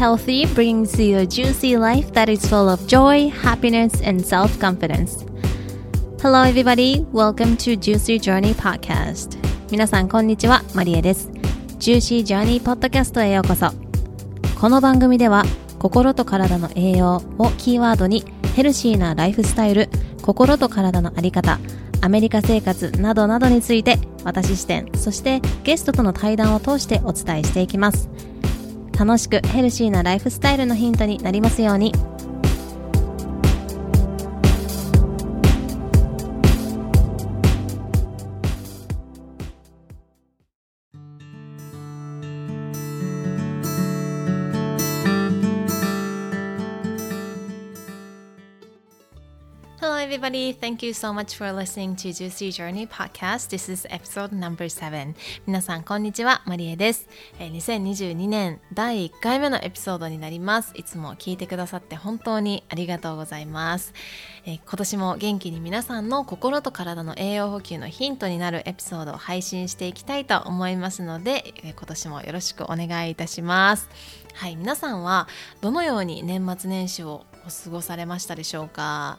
Healthy brings you a juicy life that is full of joy, happiness, and self confidence. Hello, everybody. Welcome to Juicy Journey Podcast. 皆さん、こんにちは。マリエです。Juicy Journey Podcast へようこそ。この番組では、心と体の栄養をキーワードに、ヘルシーなライフスタイル、心と体のあり方、アメリカ生活などなどについて私視点そしてゲストとの対談を通してお伝えしていきます楽しくヘルシーなライフスタイルのヒントになりますように。Everybody. Thank you so much for listening to Juicy Journey Podcast. This is episode number 7. 皆さん、こんにちは。マリエです。えー、2022年第1回目のエピソードになります。いつも聞いてくださって本当にありがとうございます。えー、今年も元気に皆さんの心と体の栄養補給のヒントになるエピソードを配信していきたいと思いますので、えー、今年もよろしくお願いいたします。はい、皆さんはどのように年末年始をお過ごされましたでしょうか？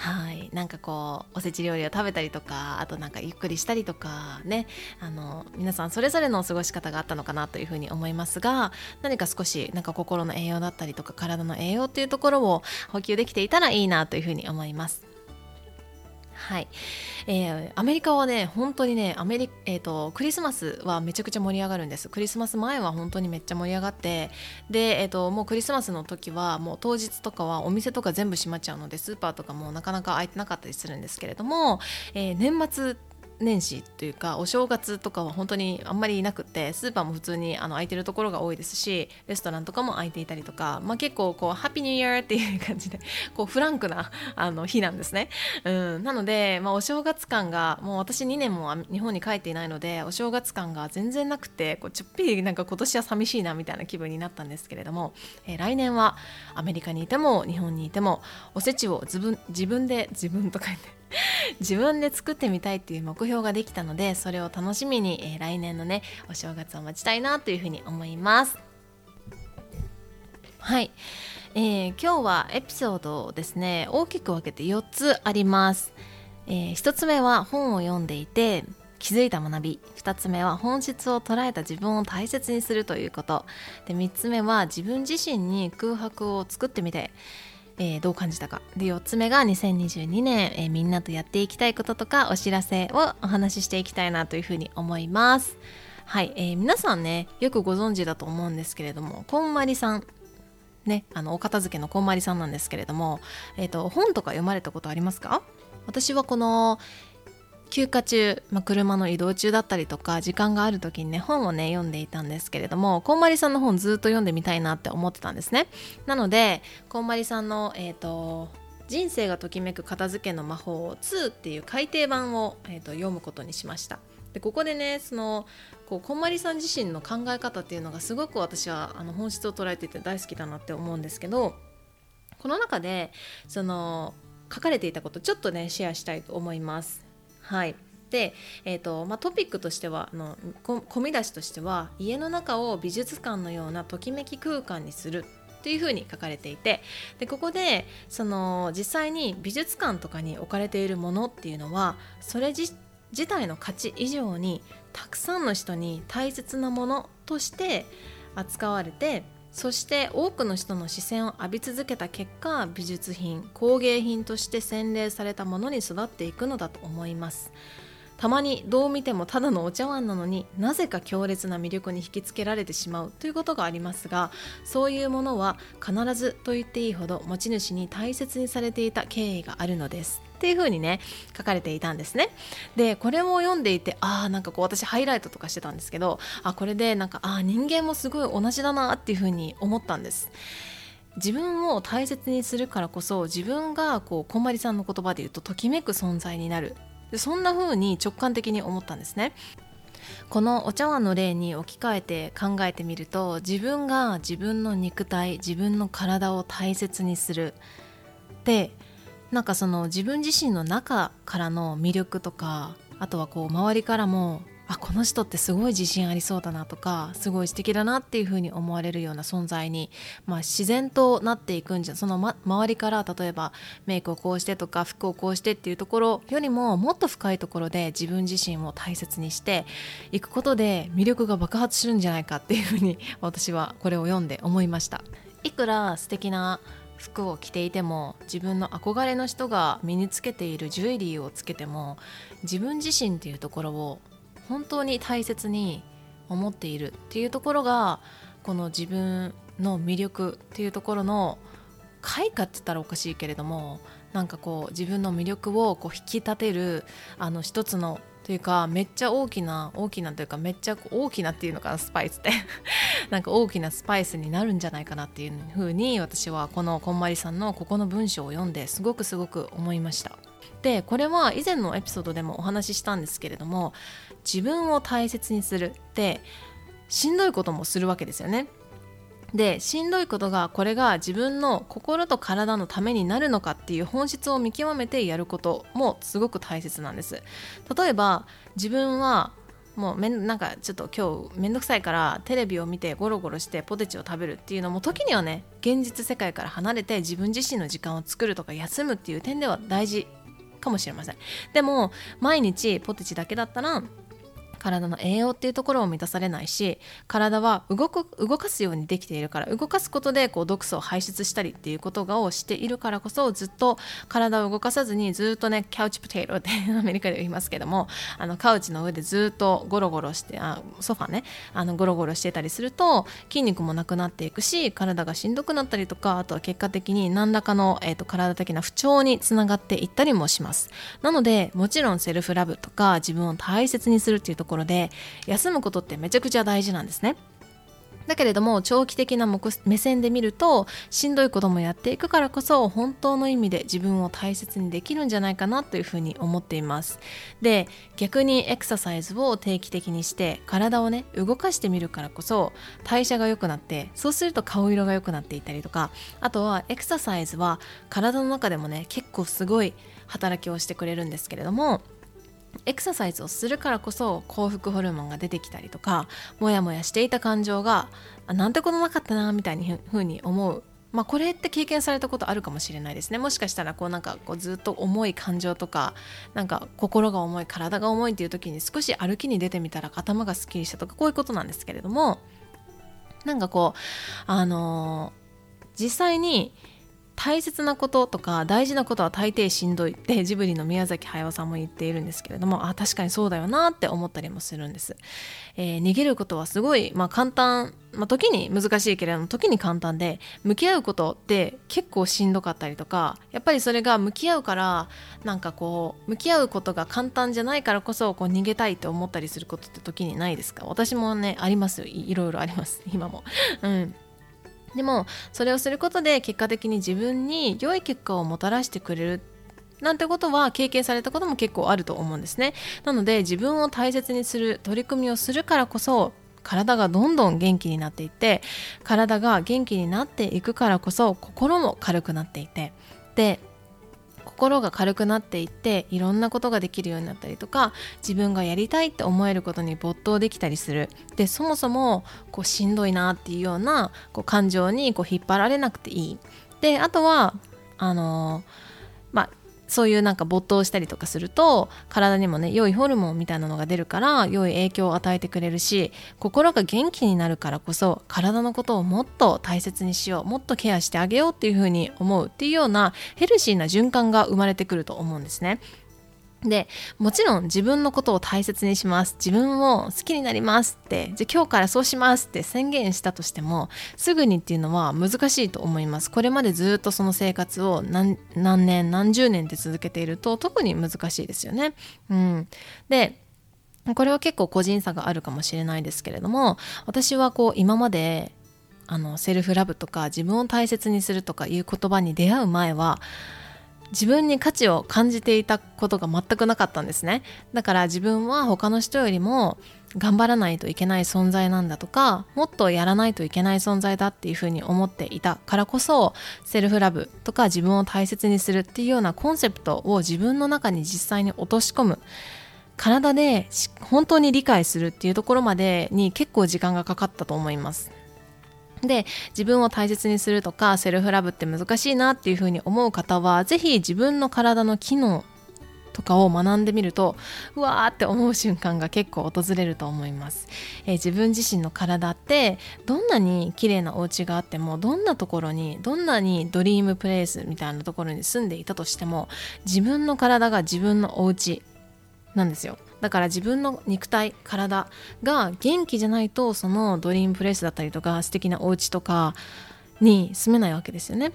はいなんかこうおせち料理を食べたりとかあとなんかゆっくりしたりとかねあの皆さんそれぞれの過ごし方があったのかなというふうに思いますが何か少しなんか心の栄養だったりとか体の栄養っていうところを補給できていたらいいなというふうに思います。はい、えー、アメリカはね本当にねアメリ、えーと、クリスマスはめちゃくちゃ盛り上がるんです。クリスマス前は本当にめっちゃ盛り上がってで、えーと、もうクリスマスの時はもう当日とかはお店とか全部閉まっちゃうのでスーパーとかもなかなか開いてなかったりするんですけれども、えー、年末年始というかお正月とかは本当にあんまりいなくてスーパーも普通にあの空いてるところが多いですしレストランとかも空いていたりとか、まあ、結構こうハッピーニューイヤーっていう感じで こうフランクなあの日なんですね、うん、なので、まあ、お正月感がもう私2年も日本に帰っていないのでお正月感が全然なくてこうちょっぴりなんか今年は寂しいなみたいな気分になったんですけれども、えー、来年はアメリカにいても日本にいてもおせちを自分自分で自分とか言って 自分で作ってみたいっていう目標ができたのでそれを楽しみに、えー、来年のねお正月を待ちたいなというふうに思います。はい、えー、今日はエピソードをですね大きく分けて4つあります、えー、1つ目は本を読んでいて気づいた学び。2つ目は本質を捉えた自分を大切にするということ。で3つ目は自分自身に空白を作ってみて。えー、どう感じたかで4つ目が2022年、えー、みんなとやっていきたいこととかお知らせをお話ししていきたいなというふうに思います。はい、えー、皆さんねよくご存知だと思うんですけれどもこんまりさん。ねあのお片付けのこんまりさんなんですけれども、えーと本とか読まれたことありますか？私はこの休暇中、まあ、車の移動中だったりとか時間がある時にね本をね読んでいたんですけれどもこんまりさんの本ずっと読んでみたいなって思ってたんですね。なのでこんまりさんのえっ、ー、と人生がときめく片付けの魔法2っていう改訂版を、えーと、読むことにしました。でここでねそのこうこんまりさん自身の考え方っていうのがすごく私はあの本質を捉えてて大好きだなって思うんですけどこの中でその書かれていたことちょっとねシェアしたいと思います。はい。で、えーとまあ、トピックとしてはあの込み出しとしては家の中を美術館のようなときめき空間にするっていうふうに書かれていてでここでその実際に美術館とかに置かれているものっていうのはそれ自体の価値以上にたくさんの人に大切なものとして扱われてそして多くの人の視線を浴び続けた結果美術品工芸品として洗練されたものに育っていくのだと思います。たまにどう見てもただのお茶碗なのになぜか強烈な魅力に引きつけられてしまうということがありますがそういうものは必ずと言っていいほど持ち主に大切にされていた経緯があるのです。っていう風にね書かれていたんですね。でこれも読んでいてああなんかこう私ハイライトとかしてたんですけどあこれでなんかあ人間もすごい同じだなっていう風に思ったんです。自分を大切にするからこそ自分がこうこんまりさんの言葉で言うとときめく存在になる。でそんな風に直感的に思ったんですね。このお茶碗の例に置き換えて考えてみると自分が自分の肉体自分の体を大切にする。でなんかその自分自身の中からの魅力とかあとはこう周りからもあこの人ってすごい自信ありそうだなとかすごい素敵だなっていうふうに思われるような存在に、まあ、自然となっていくんじゃその、ま、周りから例えばメイクをこうしてとか服をこうしてっていうところよりももっと深いところで自分自身を大切にしていくことで魅力が爆発するんじゃないかっていうふうに私はこれを読んで思いました。いくら素敵な服を着ていても自分の憧れの人が身につけているジュエリーをつけても自分自身っていうところを本当に大切に思っているっていうところがこの自分の魅力っていうところの開花って言ったらおかしいけれどもなんかこう自分の魅力をこう引き立てるあの一つのというかめっちゃ大きな大きなというかめっちゃ大きなっていうのかなスパイスって なんか大きなスパイスになるんじゃないかなっていうふうに私はこのこんまりさんのここの文章を読んですごくすごく思いました。でこれは以前のエピソードでもお話ししたんですけれども自分を大切にするってしんどいこともするわけですよね。でしんどいことがこれが自分の心と体のためになるのかっていう本質を見極めてやることもすごく大切なんです。例えば自分はもうめんなんかちょっと今日めんどくさいからテレビを見てゴロゴロしてポテチを食べるっていうのも時にはね現実世界から離れて自分自身の時間を作るとか休むっていう点では大事かもしれません。でも毎日ポテチだけだったら体の栄養っていうところを満たされないし体は動く動かすようにできているから動かすことでこう毒素を排出したりっていうことがをしているからこそずっと体を動かさずにずっとねキャウチポテトって アメリカで言いますけどもあのカウチの上でずっとゴロゴロしてあソファねあのゴロゴロしてたりすると筋肉もなくなっていくし体がしんどくなったりとかあとは結果的に何らかの、えーと、と体的な不調につながっていったりもします。なのでもちろんセルフラブとか自分を大切にするっていうところで休むことってめちゃくちゃ大事なんですね。だけれども長期的な目線で見るとしんどいこともやっていくからこそ本当の意味で自分を大切にできるんじゃないかなというふうに思っていますで逆にエクササイズを定期的にして体をね動かしてみるからこそ代謝が良くなってそうすると顔色が良くなっていたりとかあとはエクササイズは体の中でもね結構すごい働きをしてくれるんですけれどもエクササイズをするからこそ幸福ホルモンが出てきたりとかモヤモヤしていた感情がなんてことなかったなみたいにふうに思う。まあ、これって経験されたことあるかもしれないですね。もしかしたらこうなんかこうずっと重い感情とかなんか心が重い体が重いっていう時に少し歩きに出てみたら頭がすっきりしたとかこういうことなんですけれどもなんかこうあのー、実際に大切なこととか大事なことは大抵しんどいって ジブリの宮崎駿さんも言っているんですけれどもあ確かにそうだよなって思ったりもするんです、えー、逃げることはすごい、まあ、簡単、まあ、時に難しいけれども時に簡単で向き合うことって結構しんどかったりとかやっぱりそれが向き合うからなんかこう向き合うことが簡単じゃないからこそこう逃げたいって思ったりすることって時にないですか？私もねありますいろいろあります。今も。うん。でもそれをすることで結果的に自分に良い結果をもたらしてくれるなんてことは経験されたことも結構あると思うんですね。なので自分を大切にする取り組みをするからこそ体がどんどん元気になっていって体が元気になっていくからこそ心も軽くなっていて。で心が軽くなっていっていろんなことができるようになったりとか自分がやりたいって思えることに没頭できたりする。でそもそもこうしんどいなっていうようなこう感情にこう引っ張られなくていい。であとはあのー、まあそういうなんか没頭したりとかすると体にもね良いホルモンみたいなのが出るから良い影響を与えてくれるし心が元気になるからこそ体のことをもっと大切にしようもっとケアしてあげようっていうふうに思うっていうようなヘルシーな循環が生まれてくると思うんですね。でもちろん自分のことを大切にします。自分を好きになりますって。じゃ今日からそうしますって宣言したとしてもすぐにっていうのは難しいと思います。これまでずっとその生活を何年何十年で続けていると特に難しいですよね。うん、でこれは結構個人差があるかもしれないですけれども私はこう今まであのセルフラブとか自分を大切にするとかいう言葉に出会う前は自分に価値を感じていたことが全くなかったんですね。だから自分は他の人よりも頑張らないといけない存在なんだとかもっとやらないといけない存在だっていうふうに思っていたからこそセルフラブとか自分を大切にするっていうようなコンセプトを自分の中に実際に落とし込む。体で本当に理解するっていうところまでに結構時間がかかったと思います。で自分を大切にするとかセルフラブって難しいなっていうふうに思う方は是非自分の体の機能とかを学んでみるとうわーって思う瞬間が結構訪れると思います、えー、自分自身の体ってどんなに綺麗なお家があってもどんなところにどんなにドリームプレイスみたいなところに住んでいたとしても自分の体が自分のお家なんですよ。だから自分の肉体体が元気じゃないとそのドリームプレイスだったりとか素敵なお家とかに住めないわけですよね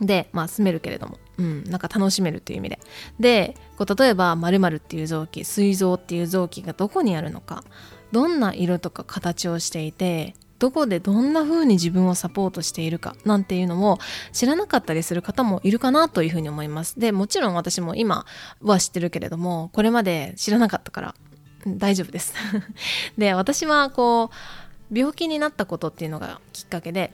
でまあ住めるけれどもうん、なんか楽しめるっていう意味ででこう例えば〇〇っていう臓器膵臓っていう臓器がどこにあるのかどんな色とか形をしていてどこでどんな風に自分をサポートしているかなんていうのも知らなかったりする方もいるかなというふうに思います。でもちろん私も今は知ってるけれどもこれまで知らなかったから大丈夫です。で私はこう病気になったことっていうのがきっかけで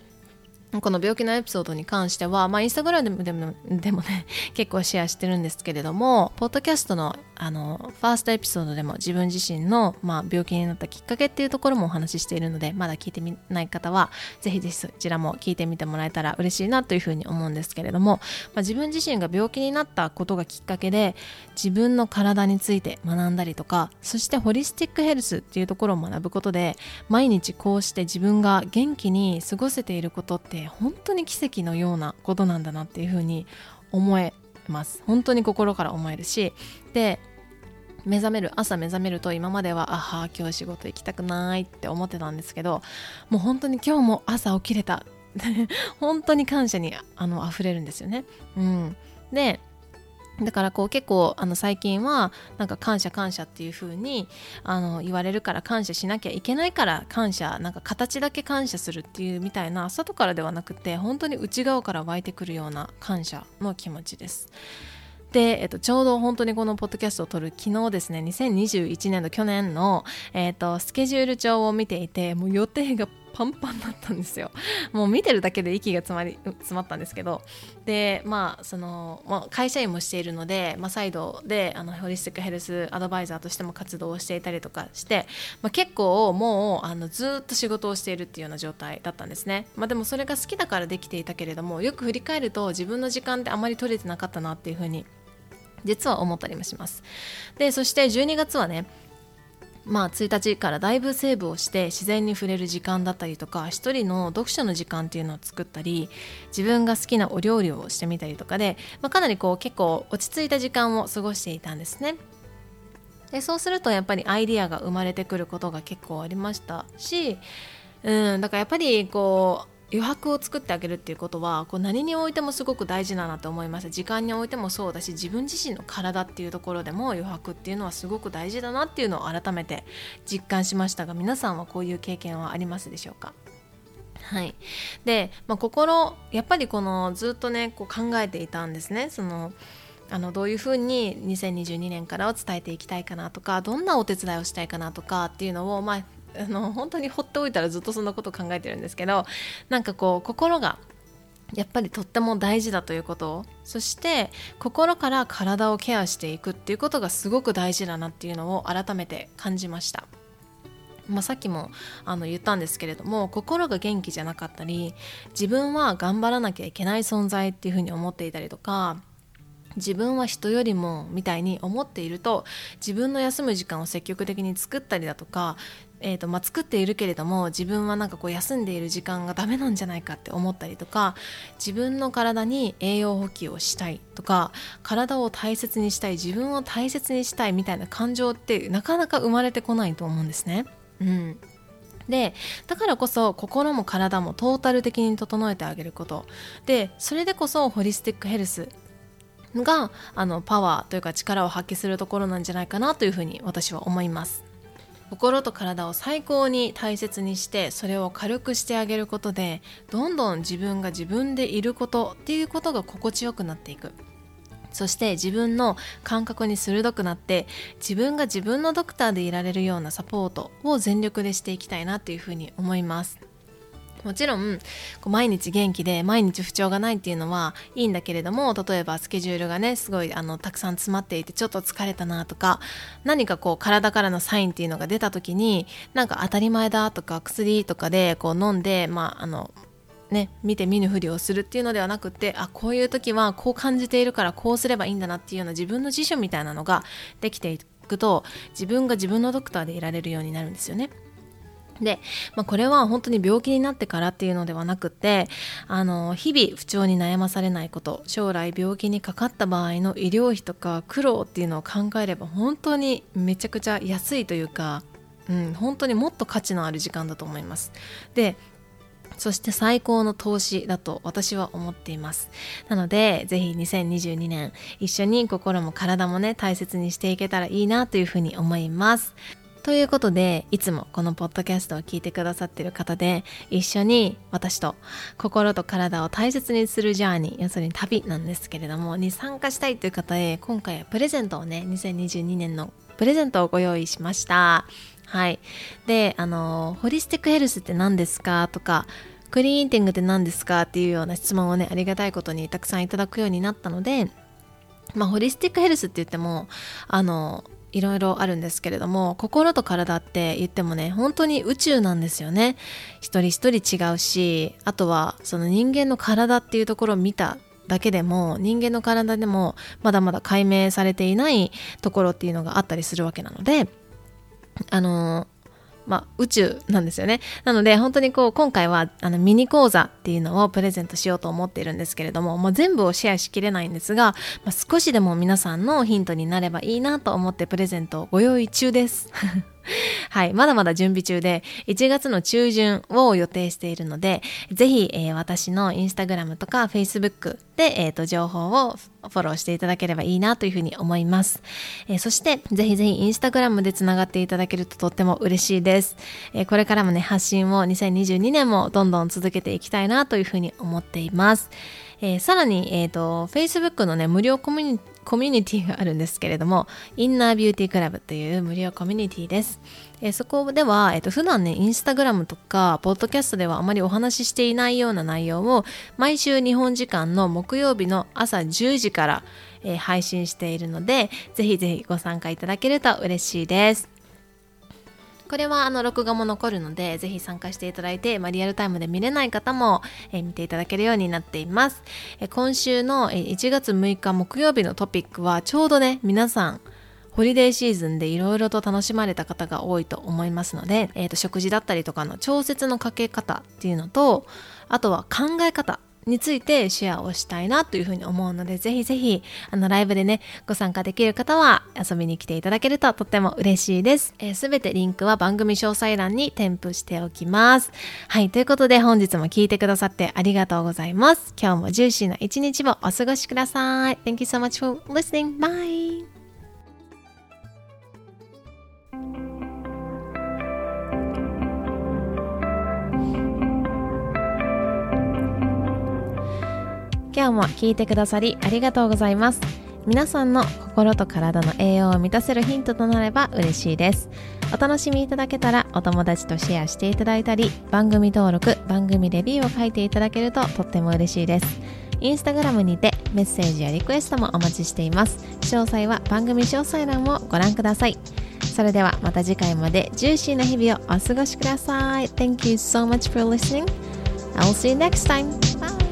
この病気のエピソードに関しては、まあ、インスタグラムでもでもね 結構シェアしてるんですけれどもポッドキャストのあのファーストエピソードでも自分自身の、まあ、病気になったきっかけっていうところもお話ししているのでまだ聞いてみない方はぜひぜひそちらも聞いてみてもらえたら嬉しいなというふうに思うんですけれども、まあ、自分自身が病気になったことがきっかけで自分の体について学んだりとかそしてホリスティックヘルスっていうところを学ぶことで毎日こうして自分が元気に過ごせていることって本当に奇跡のようなことなんだなっていうふうに思えます。本当に心から思えるし。で目覚める朝目覚めると今まではあは今日仕事行きたくないって思ってたんですけどもう本当に今日も朝起きれた。本当に感謝にあの溢れるんですよね。うん、でだからこう結構あの最近はなんか感謝感謝っていう風にあに言われるから感謝しなきゃいけないから感謝なんか形だけ感謝するっていうみたいな外からではなくて本当に内側から湧いてくるような感謝の気持ちです。で、えっと、ちょうど本当にこのポッドキャストを撮る昨日ですね2021年の去年の、えっと、スケジュール帳を見ていてもう予定がパンパンだったんですよ。もう見てるだけで息が詰まり詰まったんですけど。でまあその、まあ、会社員もしているので、まあ、再度であのホリスティックヘルスアドバイザーとしても活動をしていたりとかして、まあ、結構もうあのずっと仕事をしているっていうような状態だったんですね、まあ、でもそれが好きだからできていたけれどもよく振り返ると自分の時間ってあまり取れてなかったなっていうふうに実は思ったりもします。でそして12月はねまあ、1日からだいぶセーブをして自然に触れる時間だったりとか一人の読書の時間っていうのを作ったり自分が好きなお料理をしてみたりとかで、まあ、かなりこう結構落ち着いた時間を過ごしていたんですね。でそうするとやっぱりアイディアが生まれてくることが結構ありましたし、うん、だからやっぱりこう余白を作ってあげるっていうことはこう何においてもすごく大事だなと思います。時間においてもそうだし自分自身の体っていうところでも余白っていうのはすごく大事だなっていうのを改めて実感しましたが皆さんはこういう経験はありますでしょうか？はい、で、まあ、心やっぱりこのずっとねこう考えていたんですね。そのあのどういうふうに2022年からを伝えていきたいかなとかどんなお手伝いをしたいかなとかっていうのを、まあ、あの本当に放っておいたらずっとそんなこと考えてるんですけどなんかこう心がやっぱりとっても大事だということそして心から体をケアしていくっていうことがすごく大事だなっていうのを改めて感じました。まあ、さっきもあの言ったんですけれども心が元気じゃなかったり自分は頑張らなきゃいけない存在っていうふうに思っていたりとか自分は人よりもみたいに思っていると自分の休む時間を積極的に作ったりだとかえーとまあ、作っているけれども自分はなんかこう休んでいる時間がダメなんじゃないかって思ったりとか自分の体に栄養補給をしたいとか体を大切にしたい自分を大切にしたいみたいな感情ってなかなか生まれてこないと思うんですね。うんでだからこそ心も体もトータル的に整えてあげることでそれでこそホリスティックヘルスがあのパワーというか力を発揮するところなんじゃないかなというふうに私は思います。心と体を最高に大切にしてそれを軽くしてあげることでどんどん自分が自分でいることっていうことが心地よくなっていく。そして自分の感覚に鋭くなって自分が自分のドクターでいられるようなサポートを全力でしていきたいなというふうに思います。もちろんこう毎日元気で毎日不調がないっていうのはいいんだけれども例えばスケジュールがねすごいあのたくさん詰まっていてちょっと疲れたなとか何かこう体からのサインっていうのが出た時になんか当たり前だとか薬とかでこう飲んでまああのね、見て見ぬふりをするっていうのではなくてあこういう時はこう感じているからこうすればいいんだなっていうような自分の辞書みたいなのができていくと自分が自分のドクターでいられるようになるんですよね。で、まあ、これは本当に病気になってからっていうのではなくてあの日々不調に悩まされないこと将来病気にかかった場合の医療費とか苦労っていうのを考えれば本当にめちゃくちゃ安いというか、うん、本当にもっと価値のある時間だと思います。でそして最高の投資だと私は思っています。なので、ぜひ2022年一緒に心も体もね、大切にしていけたらいいなというふうに思います。ということで、いつもこのポッドキャストを聞いてくださっている方で、一緒に私と心と体を大切にするジャーニー、要するに旅なんですけれども、に参加したいという方へ、今回はプレゼントをね、2022年のプレゼントをご用意しました。はい。で、あの、ホリスティックヘルスって何ですかとか、クリーンティングって何ですかっていうような質問をね、ありがたいことにたくさんいただくようになったので、まあ、ホリスティックヘルスって言っても、あの、いろいろあるんですけれども心と体って言ってもね本当に宇宙なんですよね。一人一人違うしあとはその人間の体っていうところを見ただけでも人間の体でもまだまだ解明されていないところっていうのがあったりするわけなのであのまあ、宇宙なんですよね。なので、本当にこう、今回は、あの、ミニ講座っていうのをプレゼントしようと思っているんですけれども、もう全部をシェアしきれないんですが、まあ、少しでも皆さんのヒントになればいいなと思ってプレゼントをご用意中です。はい、まだまだ準備中で、1月の中旬を予定しているので、ぜひ、えー、私のインスタグラムとか Facebook で、えーと、情報をフォローしていただければいいなというふうに思います。えー、そして、ぜひぜひインスタグラムでつながっていただけるととっても嬉しいです。えー、これからもね、発信を2022年もどんどん続けていきたいなというふうに思っています。えー、さらに、えーと、Facebook のね、無料コミュニコミュニティがあるんですけれども、インナービューティークラブという無料コミュニティです。え、そこでは、えーと、普段ね、インスタグラムとか、ポッドキャストではあまりお話ししていないような内容を、毎週日本時間の木曜日の朝10時から、えー、配信しているので、ぜひぜひご参加いただけると嬉しいです。これはあの録画も残るので、ぜひ参加していただいて、まあ、リアルタイムで見れない方も、えー、見ていただけるようになっています。えー、今週の、え、1月6日木曜日のトピックは、ちょうどね、皆さん、ホリデーシーズンでいろいろと楽しまれた方が多いと思いますので、えーと食事だったりとかの調節のかけ方っていうのと、あとは考え方についてシェアをしたいなというふうに思うので、ぜひぜひ、あの、ライブでね、ご参加できる方は遊びに来ていただけるととっても嬉しいです。す、えー、べ、てリンクは番組詳細欄に添付しておきます。はい、ということで本日も聞いてくださってありがとうございます。今日もジューシーな一日をお過ごしください。Thank you so much for listening. Bye! 今日も聞いてくださりありがとうございます。皆さんの心と体の栄養を満たせるヒントとなれば嬉しいです。お楽しみいただけたらお友達とシェアしていただいたり番組登録番組レビューを書いていただけるととっても嬉しいです。インスタグラムにてメッセージやリクエストもお待ちしています。詳細は番組詳細欄をご覧ください。それではまた次回までジューシーな日々をお過ごしください。Thank you so much for listening. I'll see you next time.